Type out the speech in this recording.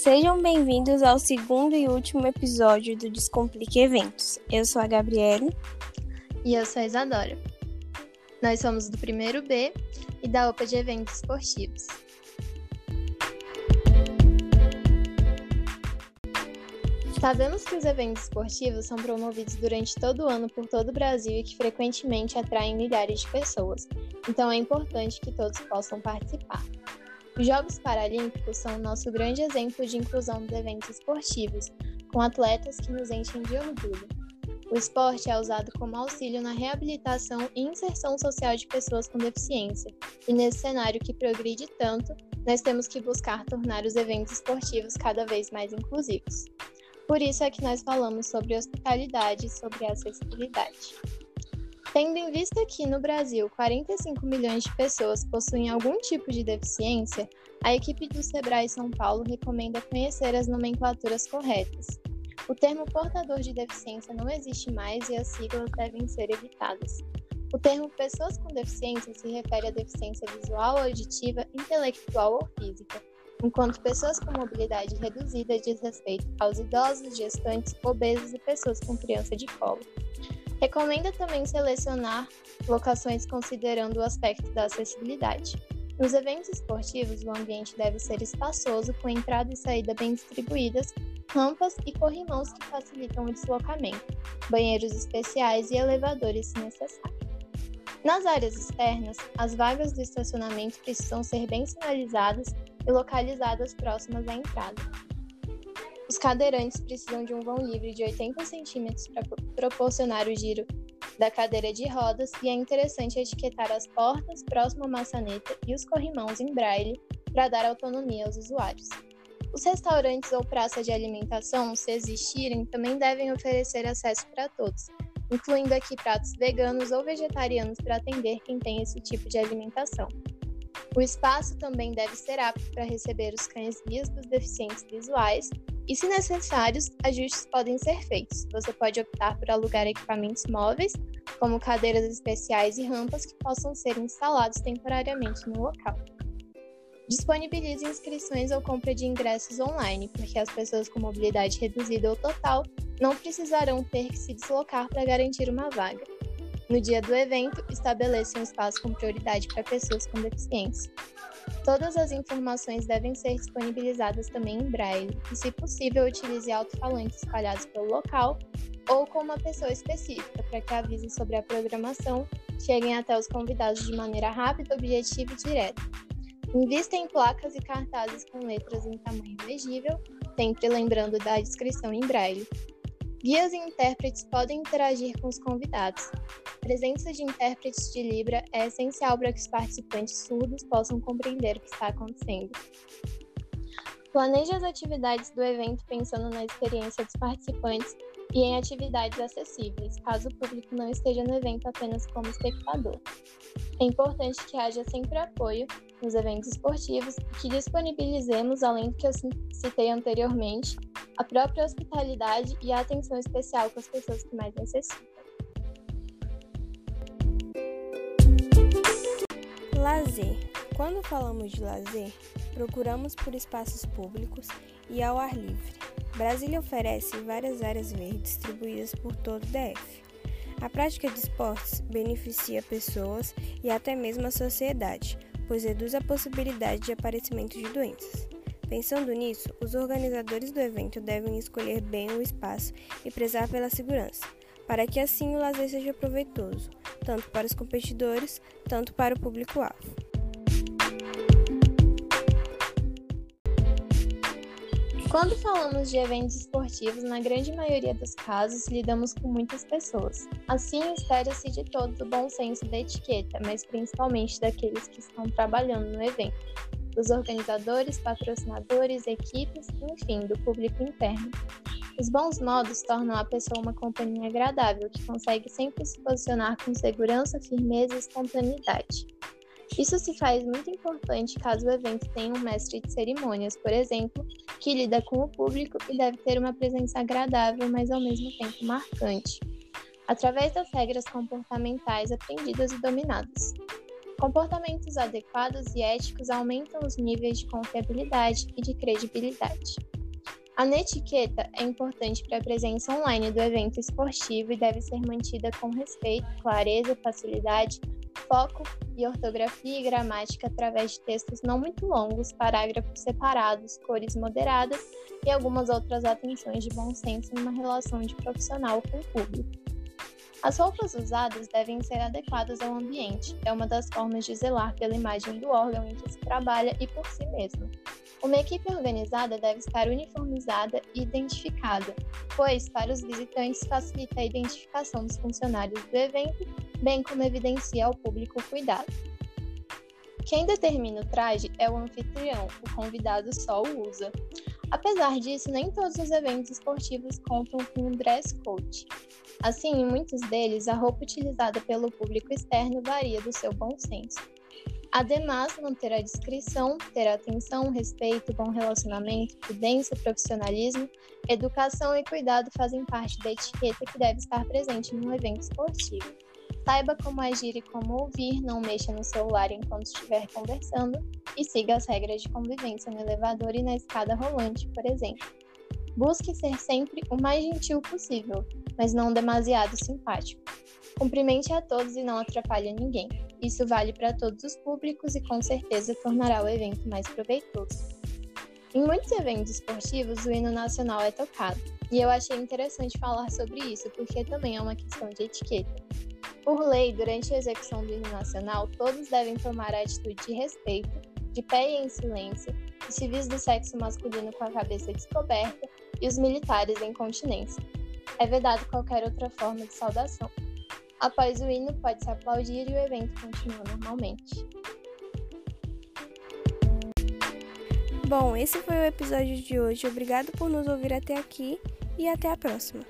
Sejam bem-vindos ao segundo e último episódio do Descomplique Eventos. Eu sou a Gabriele. E eu sou a Isadora. Nós somos do primeiro B e da OPA de Eventos Esportivos. Sabemos que os eventos esportivos são promovidos durante todo o ano por todo o Brasil e que frequentemente atraem milhares de pessoas, então é importante que todos possam participar. Os Jogos Paralímpicos são o nosso grande exemplo de inclusão dos eventos esportivos, com atletas que nos enchem de orgulho. O esporte é usado como auxílio na reabilitação e inserção social de pessoas com deficiência, e nesse cenário que progride tanto, nós temos que buscar tornar os eventos esportivos cada vez mais inclusivos. Por isso é que nós falamos sobre hospitalidade e sobre acessibilidade. Tendo em vista que no Brasil 45 milhões de pessoas possuem algum tipo de deficiência, a equipe do Sebrae São Paulo recomenda conhecer as nomenclaturas corretas. O termo portador de deficiência não existe mais e as siglas devem ser evitadas. O termo pessoas com deficiência se refere à deficiência visual, auditiva, intelectual ou física, enquanto pessoas com mobilidade reduzida diz respeito aos idosos, gestantes, obesos e pessoas com criança de colo. Recomenda também selecionar locações considerando o aspecto da acessibilidade. Nos eventos esportivos, o ambiente deve ser espaçoso, com entrada e saída bem distribuídas, rampas e corrimãos que facilitam o deslocamento, banheiros especiais e elevadores se necessário. Nas áreas externas, as vagas do estacionamento precisam ser bem sinalizadas e localizadas próximas à entrada. Os cadeirantes precisam de um vão livre de 80 centímetros para proporcionar o giro da cadeira de rodas e é interessante etiquetar as portas próximo à maçaneta e os corrimãos em braille para dar autonomia aos usuários. Os restaurantes ou praças de alimentação, se existirem, também devem oferecer acesso para todos, incluindo aqui pratos veganos ou vegetarianos para atender quem tem esse tipo de alimentação. O espaço também deve ser apto para receber os cães guias dos deficientes visuais e, se necessários, ajustes podem ser feitos. Você pode optar por alugar equipamentos móveis, como cadeiras especiais e rampas que possam ser instalados temporariamente no local. Disponibilize inscrições ou compra de ingressos online, porque as pessoas com mobilidade reduzida ou total não precisarão ter que se deslocar para garantir uma vaga. No dia do evento, estabeleça um espaço com prioridade para pessoas com deficiência. Todas as informações devem ser disponibilizadas também em braille e, se possível, utilize alto-falantes espalhados pelo local ou com uma pessoa específica para que avise sobre a programação cheguem até os convidados de maneira rápida, objetiva e direta. Invista em placas e cartazes com letras em tamanho legível, sempre lembrando da descrição em braille. Guias e intérpretes podem interagir com os convidados. A presença de intérpretes de Libra é essencial para que os participantes surdos possam compreender o que está acontecendo. Planeje as atividades do evento pensando na experiência dos participantes e em atividades acessíveis, caso o público não esteja no evento apenas como espectador. É importante que haja sempre apoio nos eventos esportivos e que disponibilizemos, além do que eu citei anteriormente, a própria hospitalidade e a atenção especial com as pessoas que mais necessitam. Lazer. Quando falamos de lazer, procuramos por espaços públicos e ao ar livre. Brasília oferece várias áreas verdes distribuídas por todo o DF. A prática de esportes beneficia pessoas e até mesmo a sociedade, pois reduz a possibilidade de aparecimento de doenças. Pensando nisso, os organizadores do evento devem escolher bem o espaço e prezar pela segurança, para que assim o lazer seja proveitoso, tanto para os competidores, tanto para o público-alvo. Quando falamos de eventos esportivos, na grande maioria dos casos, lidamos com muitas pessoas. Assim, espera-se de todos o bom senso da etiqueta, mas principalmente daqueles que estão trabalhando no evento dos organizadores, patrocinadores, equipes, enfim, do público interno. Os bons modos tornam a pessoa uma companhia agradável, que consegue sempre se posicionar com segurança, firmeza e espontaneidade. Isso se faz muito importante caso o evento tenha um mestre de cerimônias, por exemplo, que lida com o público e deve ter uma presença agradável, mas ao mesmo tempo marcante, através das regras comportamentais aprendidas e dominadas. Comportamentos adequados e éticos aumentam os níveis de confiabilidade e de credibilidade. A netiqueta é importante para a presença online do evento esportivo e deve ser mantida com respeito, clareza, facilidade, foco e ortografia e gramática através de textos não muito longos, parágrafos separados, cores moderadas e algumas outras atenções de bom senso numa relação de profissional com o público. As roupas usadas devem ser adequadas ao ambiente, é uma das formas de zelar pela imagem do órgão em que se trabalha e por si mesmo. Uma equipe organizada deve estar uniformizada e identificada, pois, para os visitantes, facilita a identificação dos funcionários do evento, bem como evidencia ao público o cuidado. Quem determina o traje é o anfitrião, o convidado só o usa. Apesar disso, nem todos os eventos esportivos contam com um dress code. Assim, em muitos deles, a roupa utilizada pelo público externo varia do seu bom senso. Ademais, manter a discrição, ter atenção, respeito, bom relacionamento, prudência, profissionalismo, educação e cuidado fazem parte da etiqueta que deve estar presente num evento esportivo. Saiba como agir e como ouvir, não mexa no celular enquanto estiver conversando e siga as regras de convivência no elevador e na escada rolante, por exemplo. Busque ser sempre o mais gentil possível, mas não demasiado simpático. Cumprimente a todos e não atrapalhe ninguém. Isso vale para todos os públicos e com certeza tornará o evento mais proveitoso. Em muitos eventos esportivos, o hino nacional é tocado, e eu achei interessante falar sobre isso porque também é uma questão de etiqueta. Por lei, durante a execução do hino nacional, todos devem tomar a atitude de respeito, de pé e em silêncio, os civis do sexo masculino com a cabeça descoberta e os militares em continência. É vedado qualquer outra forma de saudação. Após o hino, pode-se aplaudir e o evento continua normalmente. Bom, esse foi o episódio de hoje. Obrigado por nos ouvir até aqui e até a próxima.